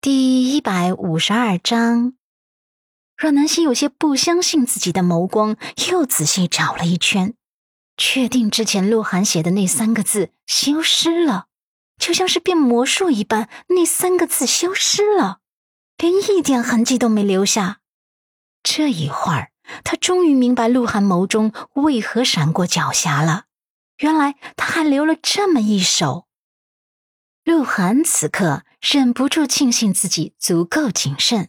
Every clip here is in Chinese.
第一百五十二章，阮南希有些不相信自己的眸光，又仔细找了一圈，确定之前鹿晗写的那三个字消失了，就像是变魔术一般，那三个字消失了，连一点痕迹都没留下。这一会儿，他终于明白鹿晗眸中为何闪过狡黠了，原来他还留了这么一手。鹿晗此刻忍不住庆幸自己足够谨慎，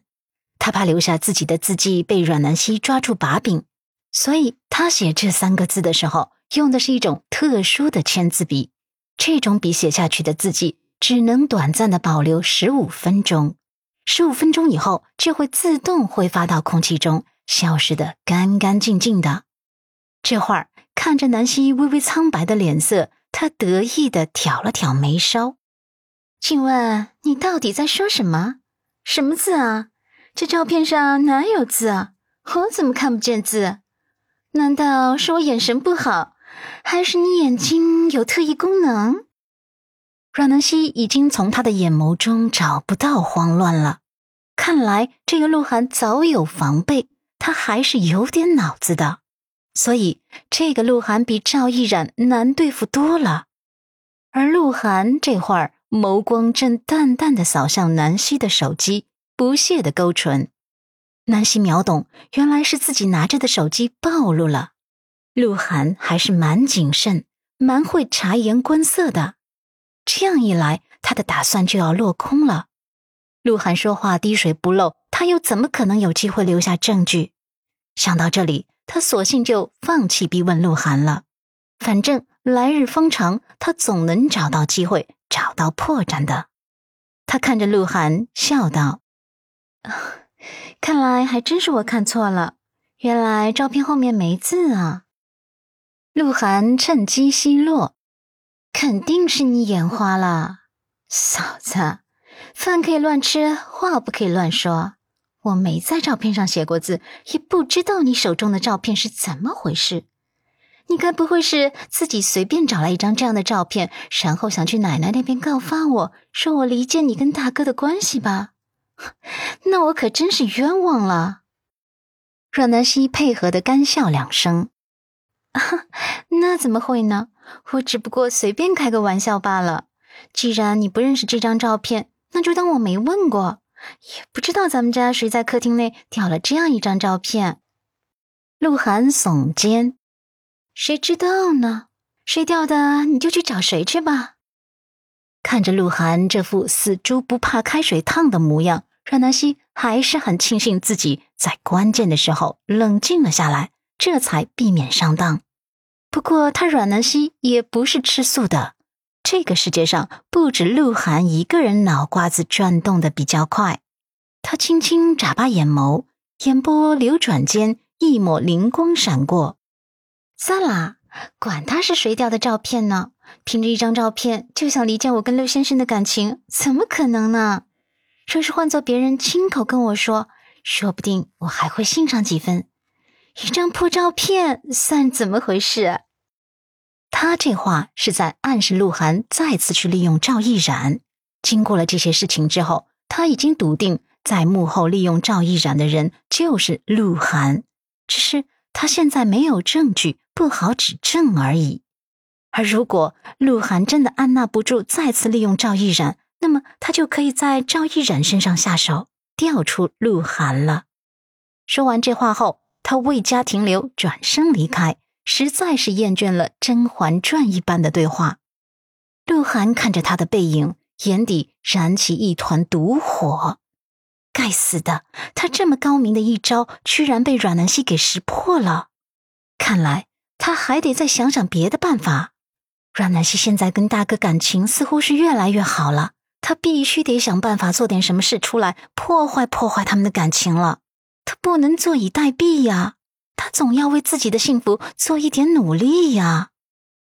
他怕留下自己的字迹被阮南希抓住把柄，所以他写这三个字的时候用的是一种特殊的签字笔。这种笔写下去的字迹只能短暂的保留十五分钟，十五分钟以后就会自动挥发到空气中，消失的干干净净的。这会儿看着南希微微苍白的脸色，他得意的挑了挑眉梢。请问你到底在说什么？什么字啊？这照片上哪有字啊？我怎么看不见字？难道是我眼神不好，还是你眼睛有特异功能？阮南希已经从他的眼眸中找不到慌乱了。看来这个鹿晗早有防备，他还是有点脑子的。所以这个鹿晗比赵毅然难对付多了。而鹿晗这会儿。眸光正淡淡的扫向南希的手机，不屑的勾唇。南希秒懂，原来是自己拿着的手机暴露了。鹿晗还是蛮谨慎、蛮会察言观色的，这样一来，他的打算就要落空了。鹿晗说话滴水不漏，他又怎么可能有机会留下证据？想到这里，他索性就放弃逼问鹿晗了。反正来日方长，他总能找到机会。找到破绽的，他看着鹿晗笑道：“看来还真是我看错了，原来照片后面没字啊。”鹿晗趁机奚落：“肯定是你眼花了，嫂子，饭可以乱吃，话不可以乱说。我没在照片上写过字，也不知道你手中的照片是怎么回事。”你该不会是自己随便找来一张这样的照片，然后想去奶奶那边告发我，说我离间你跟大哥的关系吧？那我可真是冤枉了。阮南希配合的干笑两声，那怎么会呢？我只不过随便开个玩笑罢了。既然你不认识这张照片，那就当我没问过。也不知道咱们家谁在客厅内掉了这样一张照片。鹿晗耸肩。谁知道呢？谁掉的，你就去找谁去吧。看着鹿晗这副死猪不怕开水烫的模样，阮南希还是很庆幸自己在关键的时候冷静了下来，这才避免上当。不过，他阮南希也不是吃素的。这个世界上不止鹿晗一个人脑瓜子转动的比较快。他轻轻眨巴眼眸，眼波流转间，一抹灵光闪过。算了，管他是谁掉的照片呢？凭着一张照片就想离间我跟陆先生的感情，怎么可能呢？若是换做别人亲口跟我说，说不定我还会信上几分。一张破照片算怎么回事？他这话是在暗示鹿晗再次去利用赵毅然。经过了这些事情之后，他已经笃定在幕后利用赵毅然的人就是鹿晗，只是他现在没有证据。不好指证而已。而如果鹿晗真的按捺不住，再次利用赵毅然，那么他就可以在赵毅然身上下手，调出鹿晗了。说完这话后，他未加停留，转身离开，实在是厌倦了《甄嬛传》一般的对话。鹿晗看着他的背影，眼底燃起一团毒火。该死的，他这么高明的一招，居然被阮南希给识破了。看来。他还得再想想别的办法。阮南希现在跟大哥感情似乎是越来越好了，他必须得想办法做点什么事出来破坏破坏他们的感情了。他不能坐以待毙呀，他总要为自己的幸福做一点努力呀。